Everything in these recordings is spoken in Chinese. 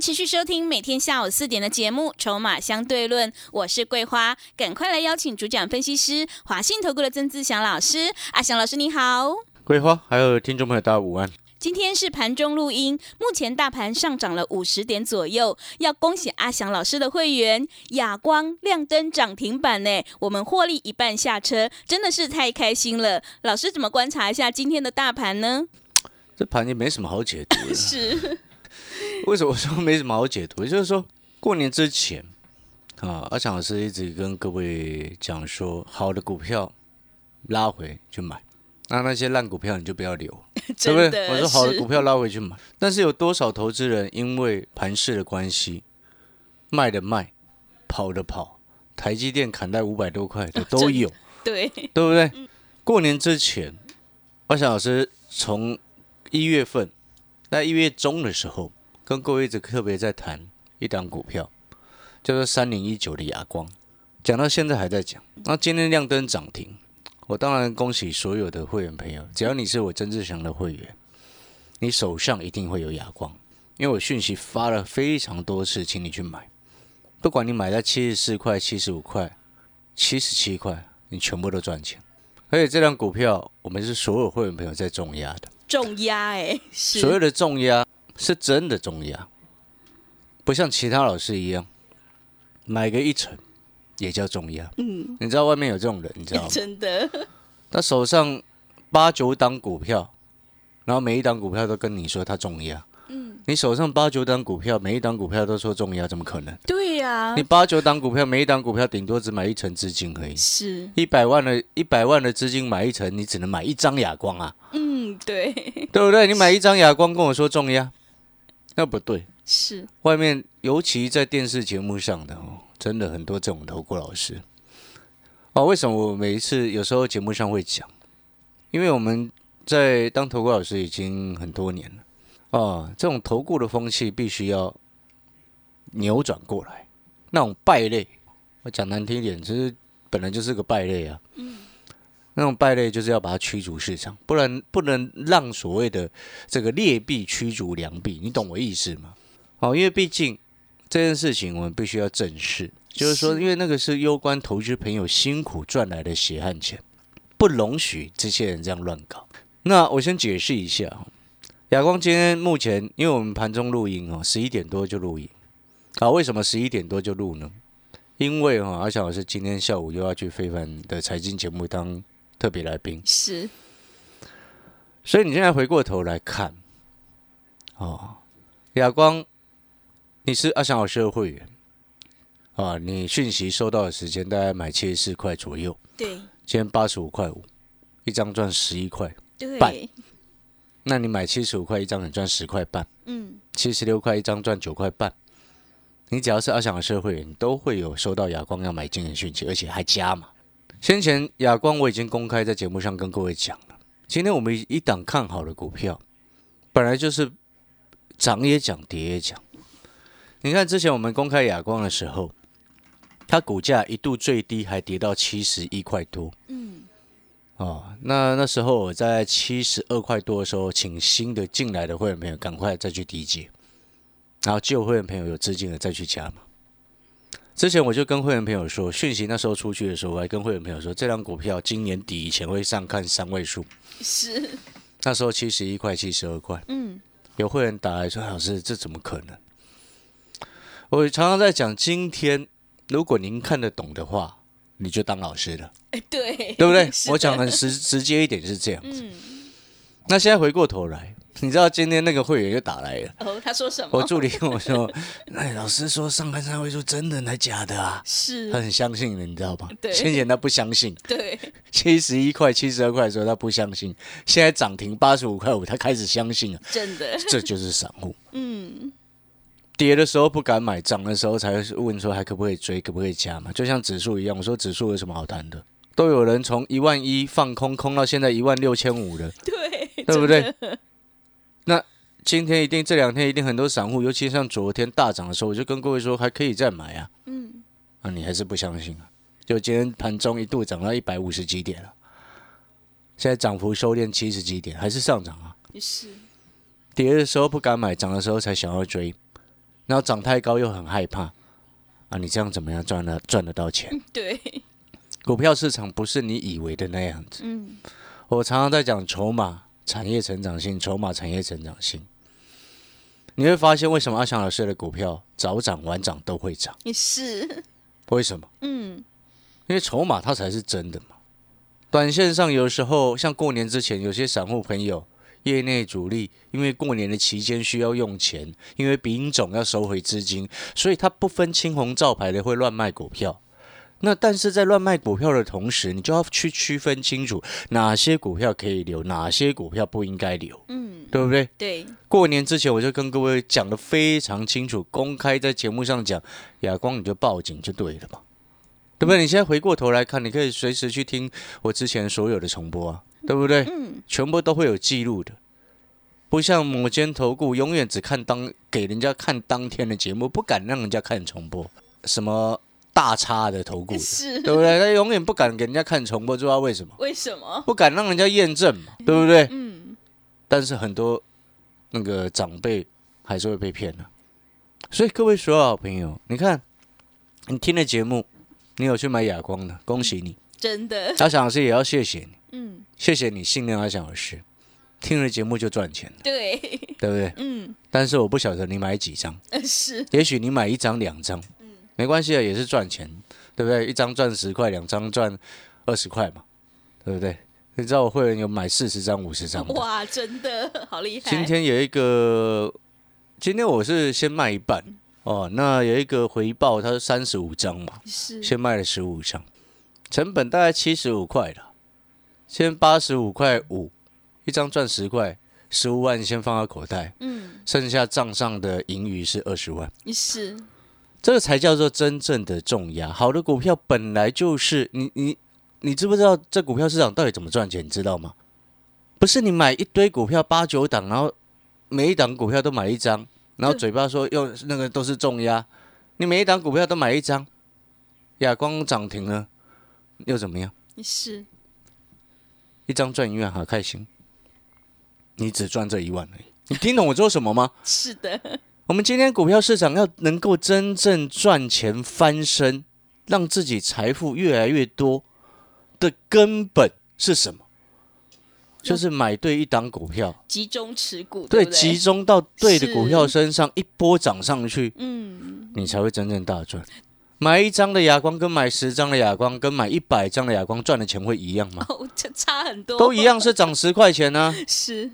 持续收听每天下午四点的节目《筹码相对论》，我是桂花，赶快来邀请主讲分析师华信投顾的曾志祥老师。阿祥老师你好，桂花还有听众朋友大家午安。今天是盘中录音，目前大盘上涨了五十点左右，要恭喜阿祥老师的会员亚光亮灯涨停板呢，我们获利一半下车，真的是太开心了。老师怎么观察一下今天的大盘呢？这盘也没什么好解读的。是，为什么说没什么好解读？就是说，过年之前啊，阿强老师一直跟各位讲说，好的股票拉回去买，那那些烂股票你就不要留，对不对？我说好的股票拉回去买，但是有多少投资人因为盘势的关系，卖的卖，跑的跑，台积电砍在五百多块的都真有。对，对不对？过年之前，阿强老师从一月份在一月中的时候，跟各位一直特别在谈一档股票，叫做三零一九的亚光，讲到现在还在讲。那今天亮灯涨停，我当然恭喜所有的会员朋友，只要你是我曾志祥的会员，你手上一定会有亚光，因为我讯息发了非常多次，请你去买，不管你买在七十四块、七十五块、七十七块。你全部都赚钱。而且这张股票，我们是所有会员朋友在重压的，重压哎，是所有的重压是真的重压，不像其他老师一样买个一成也叫重压。嗯，你知道外面有这种人，你知道吗？真的他手上八九档股票，然后每一档股票都跟你说他重压。嗯，你手上八九档股票，每一档股票都说重压，怎么可能？对呀、你八九档股票，每一档股票顶多只买一成资金而已。是，一百万的一百万的资金买一层，你只能买一张哑光啊，嗯，对，对不对？你买一张哑光跟我说重压，那不对。是，外面尤其在电视节目上的哦，真的很多这种投顾老师哦。为什么我每一次有时候节目上会讲？因为我们在当投顾老师已经很多年了哦，这种投顾的风气必须要扭转过来。那种败类，我讲难听一点，其实本来就是个败类啊。那种败类就是要把它驱逐市场，不然不能让所谓的这个劣币驱逐良币，你懂我意思吗？哦，因为毕竟这件事情我们必须要正视，就是说，因为那个是攸关投资朋友辛苦赚来的血汗钱，不容许这些人这样乱搞。那我先解释一下，亚光今天目前，因为我们盘中录音哦，十一点多就录音，啊，为什么十一点多就录呢？因为哈、哦，阿翔老师今天下午又要去非凡的财经节目当特别来宾，是，所以你现在回过头来看，哦，亚光，你是阿翔老师的会员啊，你讯息收到的时间大概买七十四块左右，对，今天八十五块五，一张赚十一块，半，那你买七十五块一张，你赚十块半，嗯，七十六块一张赚九块半。你只要是阿翔老师的会员，你都会有收到亚光要买进的讯息，而且还加码。先前亚光我已经公开在节目上跟各位讲了，今天我们一档看好的股票，本来就是涨也讲，跌也讲。你看之前我们公开亚光的时候，它股价一度最低还跌到七十一块多，嗯，哦，那那时候我在七十二块多的时候，请新的进来的会员朋友赶快再去低接，然后旧会员朋友有资金的再去加嘛。之前我就跟会员朋友说，讯息那时候出去的时候，我还跟会员朋友说，这张股票今年底以前会上看三位数。是，那时候七十一块、七十二块，嗯，有会员打来说：“老师，这怎么可能？”我常常在讲，今天如果您看得懂的话，你就当老师了，哎，对，对不对？我讲很直直接一点是这样子。嗯，那现在回过头来，你知道今天那个会员就打来了，哦，他说什么？我助理跟我说：“哎，老师说上看三位数真的还假的啊？”是他，很相信的，你知道吧？对先前他不相信，对，七十一块、七十二块的时候他不相信，现在涨停八十五块五，他开始相信了。真的，这就是散户，嗯，跌的时候不敢买，涨的时候才会问说还可不可以追，可不可以加嘛？就像指数一样，我说指数有什么好谈的？都有人从一万一放空，空到现在一万六千五了，对，对不对今天一定这两天一定很多散户，尤其像昨天大涨的时候，我就跟各位说还可以再买啊。嗯，啊，你还是不相信啊？就今天盘中一度涨到一百五十几点了，现在涨幅收敛七十几点，还是上涨啊？是，跌的时候不敢买，涨的时候才想要追，然后涨太高又很害怕啊！你这样怎么样赚得赚得到钱？对，股票市场不是你以为的那样子。嗯，我常常在讲筹码、产业成长性，筹码、产业成长性。你会发现为什么阿翔老师的股票早涨晚涨都会涨？也是，为什么？嗯，因为筹码它才是真的嘛。短线上有时候像过年之前，有些散户朋友、业内主力，因为过年的期间需要用钱，因为丙种要收回资金，所以他不分青红皂白的会乱卖股票。那但是在乱卖股票的同时，你就要去区分清楚哪些股票可以留，哪些股票不应该留，嗯，对不对？对，过年之前我就跟各位讲的非常清楚，公开在节目上讲，亚光你就报警就对了嘛，对不对？你现在回过头来看，你可以随时去听我之前所有的重播啊，对不对？嗯，全部都会有记录的，不像某间投顾永远只看当给人家看当天的节目，不敢让人家看重播，什么大叉的投顾的，是，对不对？他永远不敢给人家看重播，知道为什么？为什么？不敢让人家验证嘛，对不对？嗯，但是很多那个长辈还是会被骗的、所以各位所有好朋友，你看你听了节目，你有去买哑光的，恭喜你！真的，阿翔老师也要谢谢你，嗯，谢谢你信任阿翔老师，听了节目就赚钱了，对，对不对？嗯，但是我不晓得你买几张，呃是，也许你买一张两张，没关系啊，也是赚钱，对不对？一张赚十块，两张赚二十块嘛，对不对？你知道我会员有买四十张、五十张的，哇，真的好厉害，今天有一个，今天我是先卖一半哦，那有一个回报，它是三十五张嘛，是，先卖了十五张，成本大概七十五块了，先八十五块五，一张赚十块，十五万先放到口袋，嗯，剩下账上的盈余是二十万，是，这个才叫做真正的重压。好的股票本来就是你你你知不知道这股票市场到底怎么赚钱？你知道吗？不是你买一堆股票八九档，然后每一档股票都买一张，然后嘴巴说用那个都是重压，你每一档股票都买一张，亚光涨停了又怎么样？是，一张赚一万，好开心。你只赚这一万而已，你听懂我做什么吗？是的，我们今天股票市场要能够真正赚钱翻身，让自己财富越来越多的根本是什么？就是买对一档股票，集中持股，对，集，中到对的股票身上，一波涨上去，嗯，你才会真正大赚。买一张的哑光跟买十张的哑光跟买一百张的哑光赚的钱会一样吗？哦，这差很多，都一样是涨十块钱呢、是，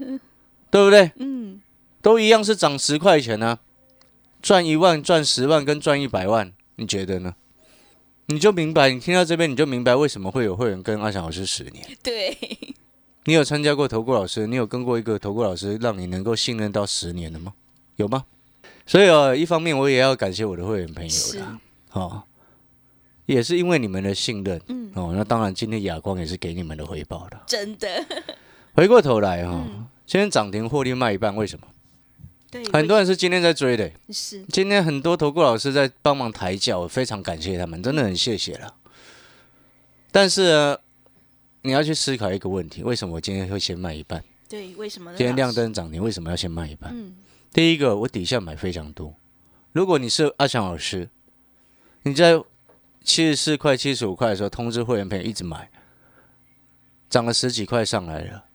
对不对？嗯，都一样是涨十块钱呢、赚一万、赚十万跟赚一百万，你觉得呢？你就明白，你听到这边你就明白为什么会有会员跟阿翔老师十年。对，你有参加过投顾老师，你有跟过一个投顾老师，让你能够信任到十年的吗？有吗？所以哦，一方面我也要感谢我的会员朋友是，啦，哦，也是因为你们的信任，嗯，哦，那当然今天亚光也是给你们的回报的。真的，回过头来哈、哦，嗯今天涨停获利卖一半，为什么？对，很多人是今天在追的，是，今天很多投顾老师在帮忙抬轿，我非常感谢他们，真的很谢谢了。但是呢，你要去思考一个问题：为什么我今天会先卖一半？对，为什么呢？今天亮，灯涨停，为什么要先卖一半？嗯，第一个，我底下买非常多。如果你是阿强老师，你在七十四块、七十五块的时候通知会员朋友一直买，涨了十几块上来了。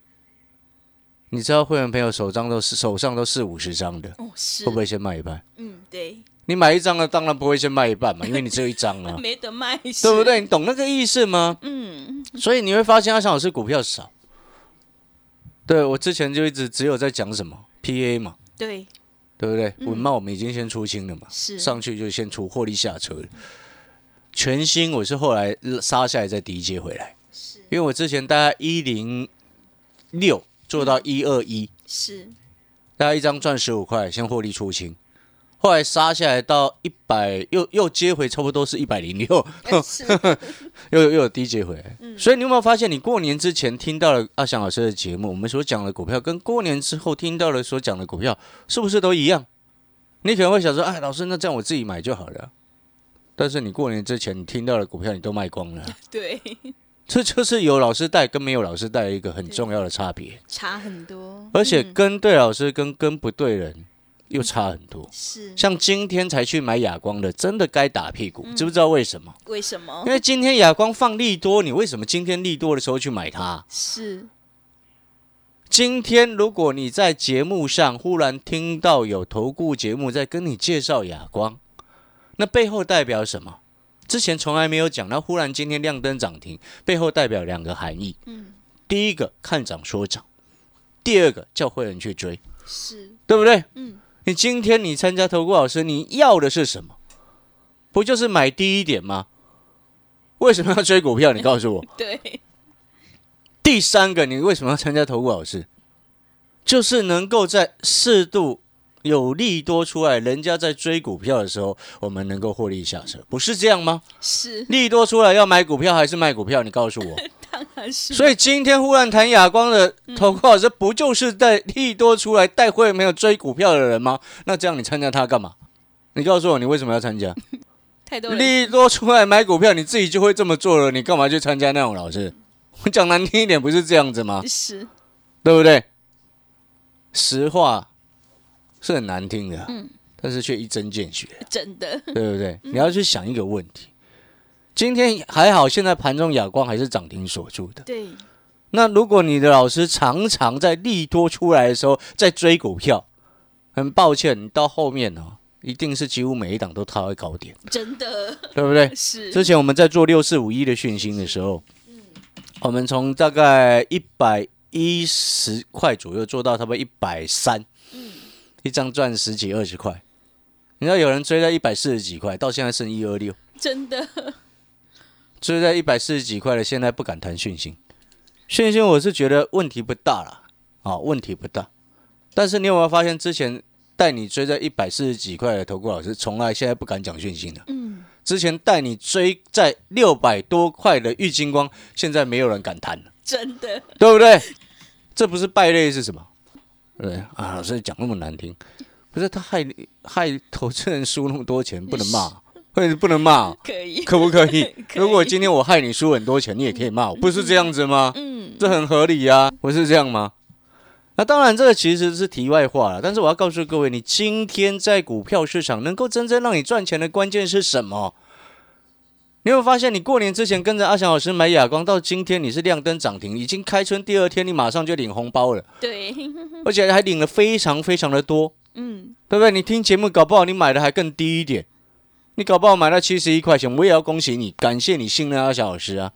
你知道会员朋友手上都是手上都四五十张的，哦，是，会不会先卖一半？嗯，对，你买一张了，当然不会先卖一半嘛，因为你只有一张啊，没得卖，对不？对？你懂那个意思吗？嗯，所以你会发现阿翔老师股票少。对我之前就一直只有在讲什么 PA 嘛，对，对不对？嗯文茂我们已经先出清了嘛，是，上去就先出获利下车了。全新我是后来杀下来再低接回来，是，因为我之前大概一零六做到一二一，是，大家一张赚十五块，先获利出清。后来杀下来到一百，又又接回差不多是一百零六，又又有低接回来。所以你有没有发现，你过年之前听到了阿翔老师的节目，我们所讲的股票，跟过年之后听到了所讲的股票，是不是都一样？你可能会想说，哎，老师，那这样我自己买就好了。但是你过年之前你听到的股票，你都卖光了。对，这就是有老师带跟没有老师带的一个很重要的差别，差很多，而且嗯跟对老师跟跟不对人又差很多。是像今天才去买哑光的，真的该打屁股，知不知道为什么？为什么因？为今天哑光放利多，你为什么今天利多的时候去买它？是今天如果你在节目上忽然听到有投顾节目在跟你介绍哑光，那背后代表什么？之前从来没有讲，那忽然今天亮灯涨停，背后代表两个含义。嗯，第一个看涨说涨，第二个叫会员去追，是，对不对？嗯，你今天你参加投顾老师，你要的是什么？不就是买低一点吗？为什么要追股票？你告诉我。对，第三个，你为什么要参加投顾老师？就是能够在适度有利多出来，人家在追股票的时候，我们能够获利下车，不是这样吗？是，利多出来要买股票还是卖股票？你告诉我。当然是，所以今天忽然谈哑光的投顾老师，不就是在利多出来带会没有追股票的人吗？那这样你参加他干嘛？你告诉我，你为什么要参加？太多利多出来买股票，你自己就会这么做了，你干嘛去参加那种老师？我 讲难听一点，不是这样子吗？是，对不对？实话是很难听的，嗯。但是却一针见血，真的，对不对？你要去想一个问题，今天还好，现在盘中亚光还是涨停锁住的。对，那如果你的老师常常在利多出来的时候在追股票，很抱歉，你到后面哦，一定是几乎每一档都套在高点，真的。对不对？是，之前我们在做六四五一的讯息的时候，我们从大概一百一十块左右做到差不多一百三，一张赚十几二十块。你知道有人追在一百四十几块，到现在剩一二六，真的，追在一百四十几块的，现在不敢谈讯息。讯息我是觉得问题不大啦，啊、问题不大。但是你有没有发现，之前带你追在一百四十几块的投顾老师，从来现在不敢讲讯息的。嗯，之前带你追在六百多块的玉金光，现在没有人敢谈了，真的，对不对？这不是败类是什么？对啊，老师讲那么难听，不是他害你害投资人输那么多钱，不能骂，或者不能骂，可以，可不可以？可 以如果今天我害你输很多钱，你也可以骂我，不是这样子吗？嗯，这很合理呀、不是这样吗？那当然，这个其实是题外话了。但是我要告诉各位，你今天在股票市场能够真正让你赚钱的关键是什么？你有没有发现，你过年之前跟着阿翔老师买亚光，到今天你是亮灯涨停，已经开春第二天，你马上就领红包了，对，而且还领了非常非常的多，嗯，对不对？你听节目，搞不好你买的还更低一点，你搞不好买到七十一块钱，我也要恭喜你，感谢你信任阿翔老师啊，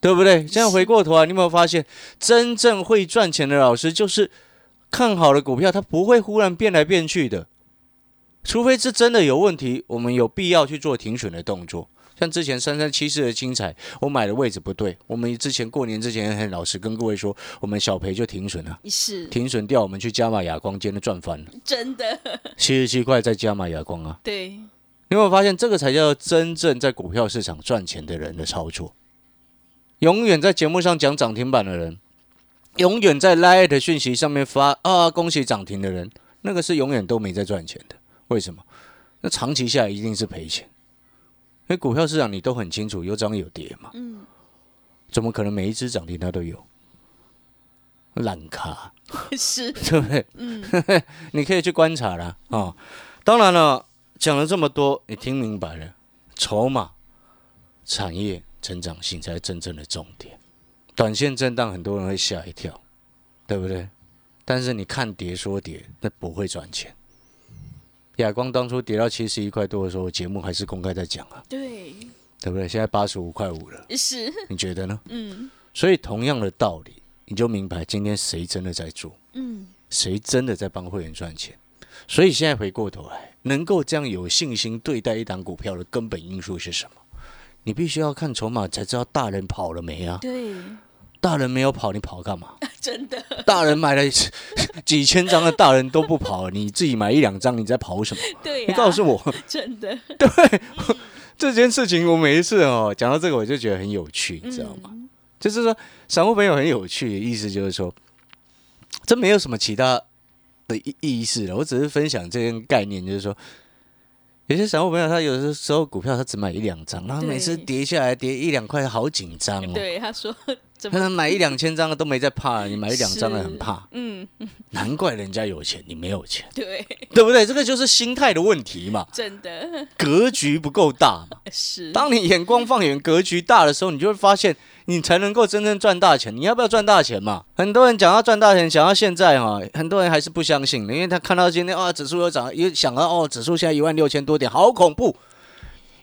对不对？现在回过头来，你有没有发现，真正会赚钱的老师，就是看好的股票，它不会忽然变来变去的，除非是真的有问题，我们有必要去做停损的动作。像之前三三七四的精彩，我买的位置不对，我们之前过年之前很老实跟各位说，我们小赔就停损了，是，停损掉我们去加码亚光，今天赚翻了，真的，七十七块再加码亚光啊。对，你有没有发现，这个才叫真正在股票市场赚钱的人的操作？永远在节目上讲涨停板的人，永远在 Line 的讯息上面发啊恭喜涨停的人，那个是永远都没在赚钱的。为什么？那长期下来一定是赔钱。因为股票市场你都很清楚，有涨有跌嘛。嗯，怎么可能每一只涨停它都有？烂咖。是，对不对？嗯，你可以去观察啦啊、哦。当然了，讲了这么多，你听明白了，筹码、产业、成长性才是真正的重点。短线震荡，很多人会吓一跳，对不对？但是你看跌说跌，那不会赚钱。亚光当初跌到七十一块多的时候，节目还是公开在讲啊，对，对不对？现在八十五块五了，是，你觉得呢？嗯所以同样的道理，你就明白今天谁真的在做。嗯，谁真的在帮会员赚钱？所以现在回过头来，能够这样有信心对待一档股票的根本因素是什么？你必须要看筹码才知道大人跑了没啊！对，大人没有跑，你跑干嘛？真的，大人买了 几千张的，大人都不跑，你自己买一两张，你在跑什么？对、啊，你告诉我，真的，对这件事情，我每一次哦讲到这个，我就觉得很有趣，你知道吗？就是说，散户朋友很有趣的意思，就是说，这没有什么其他的意意思了，我只是分享这个概念，就是说。有些散户朋友，他有的时候股票他只买一两张，然后每次跌下来跌一两块，好紧张哦。对，他说怎他买一两千张的都没在怕，你买一两张的很怕。嗯，难怪人家有钱，你没有钱，对，对不对？这个就是心态的问题嘛，真的格局不够大嘛。是。当你眼光放远、格局大的时候，你就会发现，你才能够真正赚大钱。你要不要赚大钱嘛？很多人讲要赚大钱，想到现在哈，很多人还是不相信的，因为他看到今天啊，指数又涨，又想到哦，指数现在一万六千多点，好恐怖。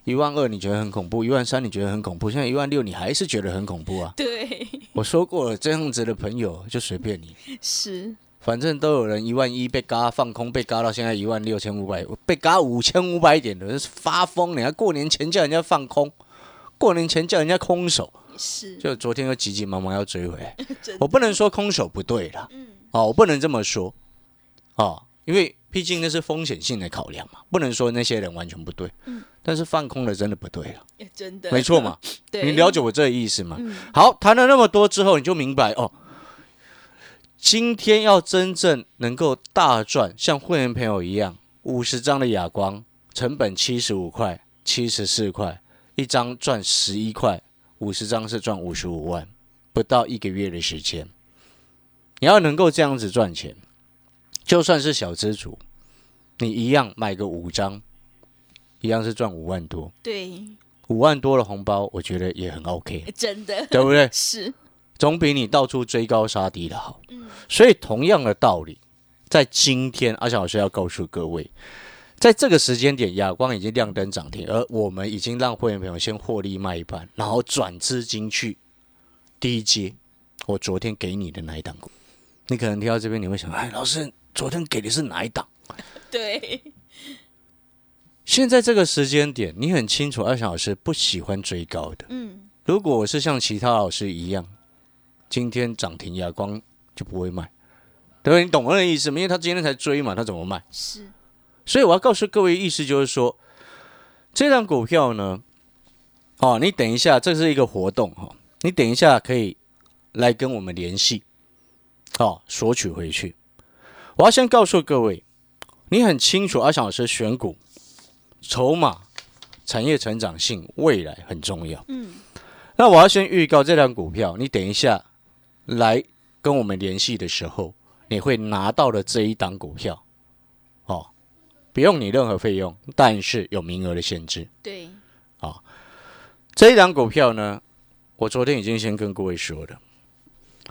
一万二你觉得很恐怖，一万三你觉得很恐怖，现在一万六你还是觉得很恐怖啊？对，我说过了，这样子的朋友就随便你，是，反正都有人一万一被嘎放空，被嘎到现在一万六千五百，被嘎五千五百点的，是发疯！你看过年前叫人家放空，过年前叫人家空手，是，就昨天又急急忙忙要追回来。我不能说空手不对啦，嗯，哦，我不能这么说，哦，因为毕竟那是风险性的考量嘛，不能说那些人完全不对，嗯。但是放空了真的不对了，真的，没错嘛，对，你了解我这个意思吗？嗯。好，谈了那么多之后，你就明白哦，今天要真正能够大赚，像会员朋友一样，五十张的哑光，成本七十五块、七十四块，一张赚十一块，五十张是赚五十五万，不到一个月的时间，你要能够这样子赚钱，就算是小资主，你一样买个五张，一样是赚五万多，对，五万多的红包，我觉得也很 OK，真的对不对？是，总比你到处追高杀低的好。所以同样的道理，在今天，阿翔老师要告诉各位，在这个时间点，亚光已经亮灯涨停，而我们已经让会员朋友先获利卖一半，然后转资金去低阶。我昨天给你的那一档股？你可能听到这边，你会想，哎，老师，昨天给的是哪一档？对，现在这个时间点，你很清楚，阿翔老师不喜欢追高的。嗯，如果我是像其他老师一样，今天涨停亚光就不会卖，对不对？你懂我的意思吗？因为他今天才追嘛，他怎么卖？是，所以我要告诉各位，意思就是说，这张股票呢，哦，你等一下，这是一个活动哈、哦，你等一下可以来跟我们联系，哦，索取回去。我要先告诉各位，你很清楚阿翔老师选股、筹码、产业成长性、未来很重要。嗯，那我要先预告这张股票，你等一下来跟我们联系的时候，你会拿到的这一档股票，哦，不用你任何费用，但是有名额的限制。对，啊这一档股票呢，我昨天已经先跟各位说了，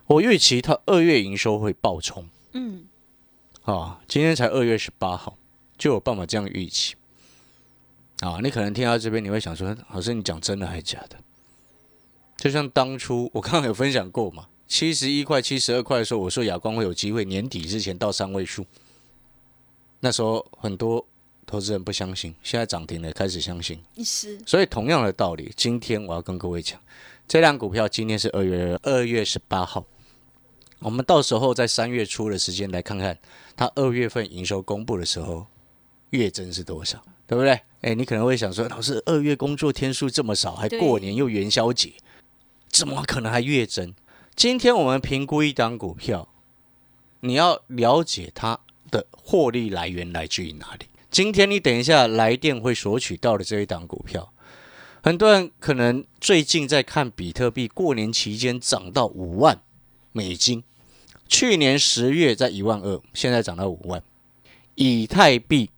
我预期它二月营收会爆冲嗯，啊，今天才二月十八号，就有办法这样预期啊。你可能听到这边，你会想说，老师你讲真的还是假的？就像当初我刚刚有分享过嘛，七十一块、七十二块的时候，我说亚光会有机会年底之前到三位数，那时候很多投资人不相信，现在涨停了，开始相信。是，所以同样的道理，今天我要跟各位讲，这辆股票今天是二月二月十八号，我们到时候在三月初的时间来看看它二月份营收公布的时候月增是多少，对不对？哎，你可能会想说，老师，二月工作天数这么少，还过年又元宵节，怎么可能还月增？今天我们评估一档股票，你要了解它的获利来源来自于哪里。今天你等一下来电会索取到的这一档股票，很多人可能最近在看比特币，过年期间涨到五万美金，去年十月在一万二，现在涨到五万。以太币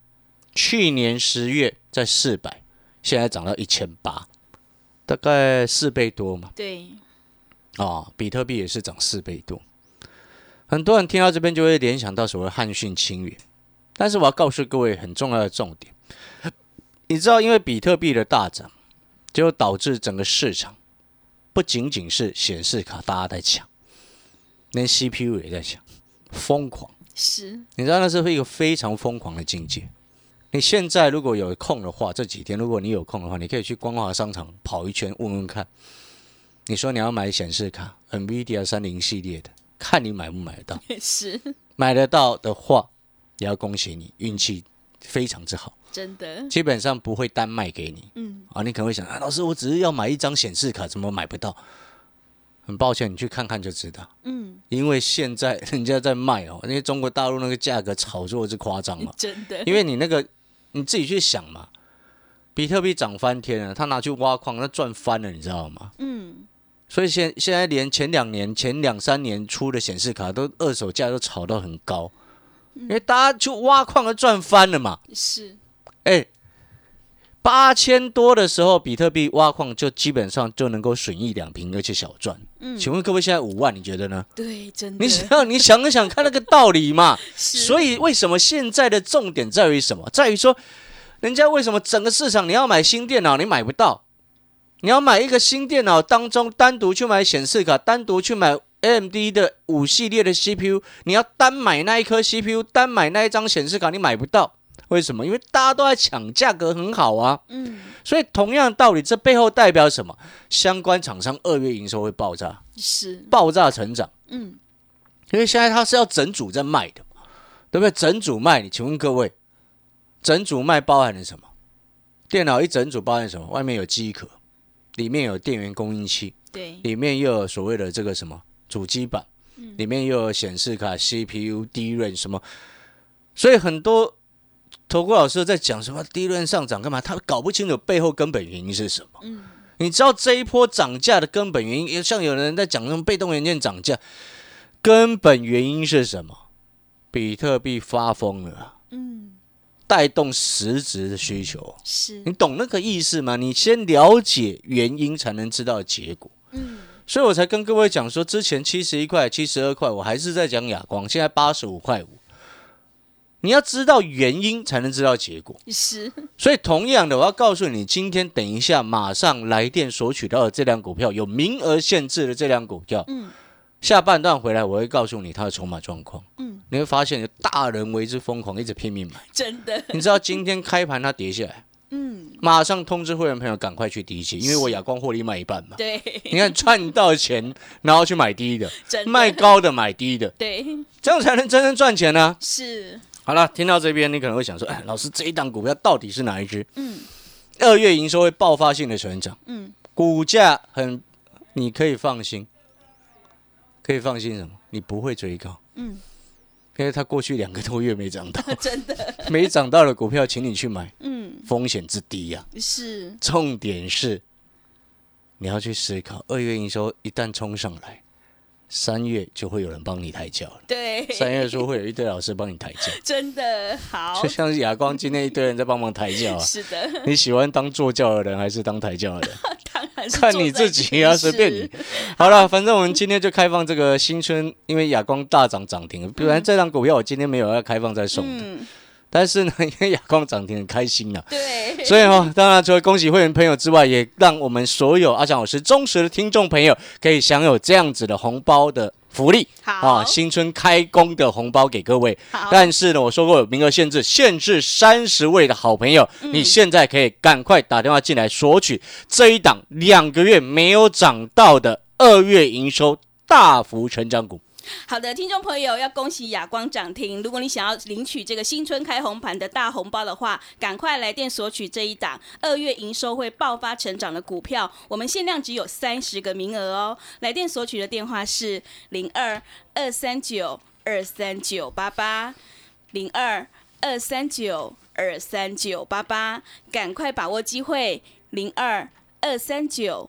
去年十月在四百，现在涨到一千八，大概四倍多嘛。对，哦、比特币也是涨四倍多。很多人听到这边就会联想到所谓汉逊清源，但是我要告诉各位很重要的重点，你知道，因为比特币的大涨，就导致整个市场不仅仅是显示卡大家在抢，连 CPU 也在抢，疯狂。是，你知道那是一个非常疯狂的境界。你现在如果有空的话，这几天如果你有空的话，你可以去光华商场跑一圈，问问看，你说你要买显示卡，NVIDIA 三零系列的，看你买不买得到。是买得到的话，也要恭喜你，运气非常之好，真的，基本上不会单卖给你。嗯，啊，你可能会想，啊，老师，我只是要买一张显示卡，怎么买不到？很抱歉，你去看看就知道。嗯，因为现在人家在卖哦，因为中国大陆那个价格炒作是夸张嘛。真的，因为你那个你自己去想嘛，比特币涨翻天了，他拿去挖矿，那赚翻了，你知道吗？嗯，所以现现在连前两年、前两三年出的显示卡都二手价都炒到很高，因为大家去挖矿都赚翻了嘛。是，哎，八千多的时候，比特币挖矿就基本上就能够损一两瓶，而且小赚。嗯，请问各位现在五万，你觉得呢？对，真的，你想你想一想看那个道理嘛。是，所以为什么现在的重点在于什么？在于说，人家为什么整个市场你要买新电脑你买不到？你要买一个新电脑当中单独去买显示卡，单独去买 AMD 的五系列的 CPU，你要单买那一颗 CPU，单买那一张显示卡，你买不到。为什么？因为大家都在抢，价格很好啊。嗯，所以同样道理，这背后代表什么？相关厂商二月营收会爆炸，是，爆炸成长。嗯，因为现在它是要整组在卖的嘛，对不对？整组卖，你请问各位，整组卖包含了什么？电脑一整组包含什么？外面有机壳，里面有电源供应器，对，里面又有所谓的这个什么主机板，里面又有显示卡、CPU、DRAM 什么，所以很多投顾老师在讲什么 DRAM 上涨干嘛？他搞不清楚背后根本原因是什么。嗯，你知道这一波涨价的根本原因？也像有人在讲那种被动元件涨价，根本原因是什么？比特币发疯了啊，嗯，带动实质的需求。是你，懂那个意思吗？你先了解原因，才能知道结果。嗯，所以我才跟各位讲说，之前七十一块、七十二块，我还是在讲哑光，现在八十五块五。你要知道原因，才能知道结果。是，所以同样的，我要告诉你，今天等一下马上来电索取到的这辆股票，有名额限制的这辆股票，嗯，下半段回来我会告诉你它的筹码状况。嗯，你会发现有大人为之疯狂，一直拼命买。真的，你知道今天开盘它跌下来，嗯，马上通知会员朋友赶快去低吸，因为我哑光获利卖一半嘛。对，你看赚到钱，然后去买低的，真的。卖，高的买低的，对，这样才能真正赚钱呢、是，好了，听到这边你可能会想说，哎，老师这一档股票到底是哪一只？嗯。二月营收会爆发性的成长，嗯，股价很，你可以放心，可以放心什么？你不会追高，嗯，因为它过去两个多月没涨到，真的，没涨到的股票，请你去买，嗯，风险之低呀、是，重点是你要去思考，二月营收一旦冲上来，三月就会有人帮你抬轿了。对，三月初会有一堆老师帮你抬轿，真的好就，像亚光今天一堆人在帮忙抬轿啊。是的，你喜欢当坐轿的人还是当抬轿的人？当然是看你自己啊，地随便你。好了，反正我们今天就开放这个新春，因为亚光大涨涨停，不然这张股票我今天没有要开放再送的。嗯，但是呢，因为亚光涨停很开心呐、对，所以哈、当然除了恭喜会员朋友之外，也让我们所有阿翔老师忠实的听众朋友可以享有这样子的红包的福利好啊！新春开工的红包给各位。好，但是呢，我说过有名额限制，限制三十位的好朋友，嗯你现在可以赶快打电话进来索取这一档两个月没有涨到的二月营收大幅成长股。好的，听众朋友要恭喜亚光涨停。如果你想要领取这个新春开红盘的大红包的话，赶快来电索取这一档二月营收会爆发成长的股票，我们限量只有三十个名额哦。来电索取的电话是零二二三九二三九八八零二二三九二三九八八，赶快把握机会零二二三九。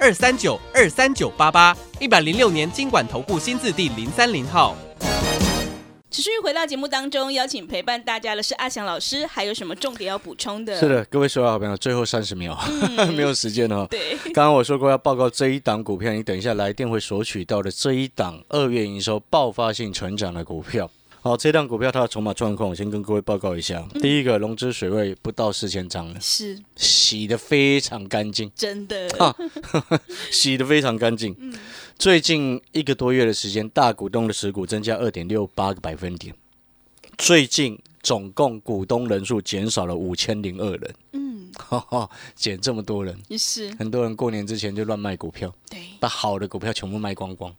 二三九二三九八八，一百零六年经管投顾新字第零三零号。持续回到节目当中，邀请陪伴大家的是阿翔老师，还有什么重点要补充的？是的，各位所有好朋友，最后三十秒，没有时间哦。对，刚刚我说过要报告这一档股票，你等一下来电会索取到的这一档二月营收爆发性成长的股票。好，这档股票它的筹码状况，我先跟各位报告一下。第一个，融资水位不到四千张了，是洗得非常干净，真的。啊 洗得非常干净。最近一个多月的时间，大股东的持股增加二点六八个百分点。最近总共股东人数减少了五千零二人，嗯，减这么多人，也是很多人过年之前就乱卖股票，对，把好的股票全部卖光光。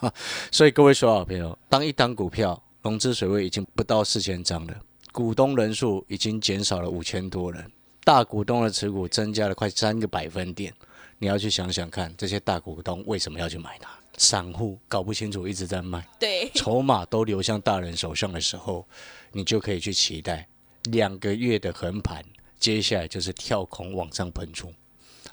所以各位所有好朋友，当一档股票融资水位已经不到四千张了，股东人数已经减少了五千多人，大股东的持股增加了快三个百分点。你要去想想看，这些大股东为什么要去买它？散户搞不清楚，一直在卖，对，筹码都流向大人手上的时候，你就可以去期待两个月的横盘，接下来就是跳空往上喷出。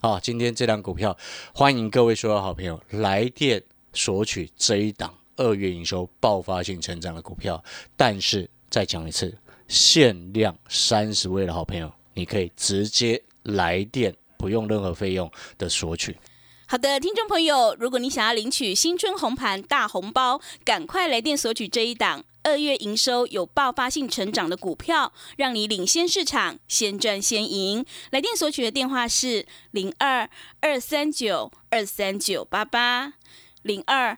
好，今天这档股票，欢迎各位所有好朋友来电索取这一档二月营收爆发性成长的股票。但是再讲一次，限量三十位的好朋友，你可以直接来电，不用任何费用的索取。好的，听众朋友，如果你想要领取新春红盘大红包，赶快来电索取这一档二月营收有爆发性成长的股票，让你领先市场，先赚先赢。来电索取的电话是零二二三九二三九八八零二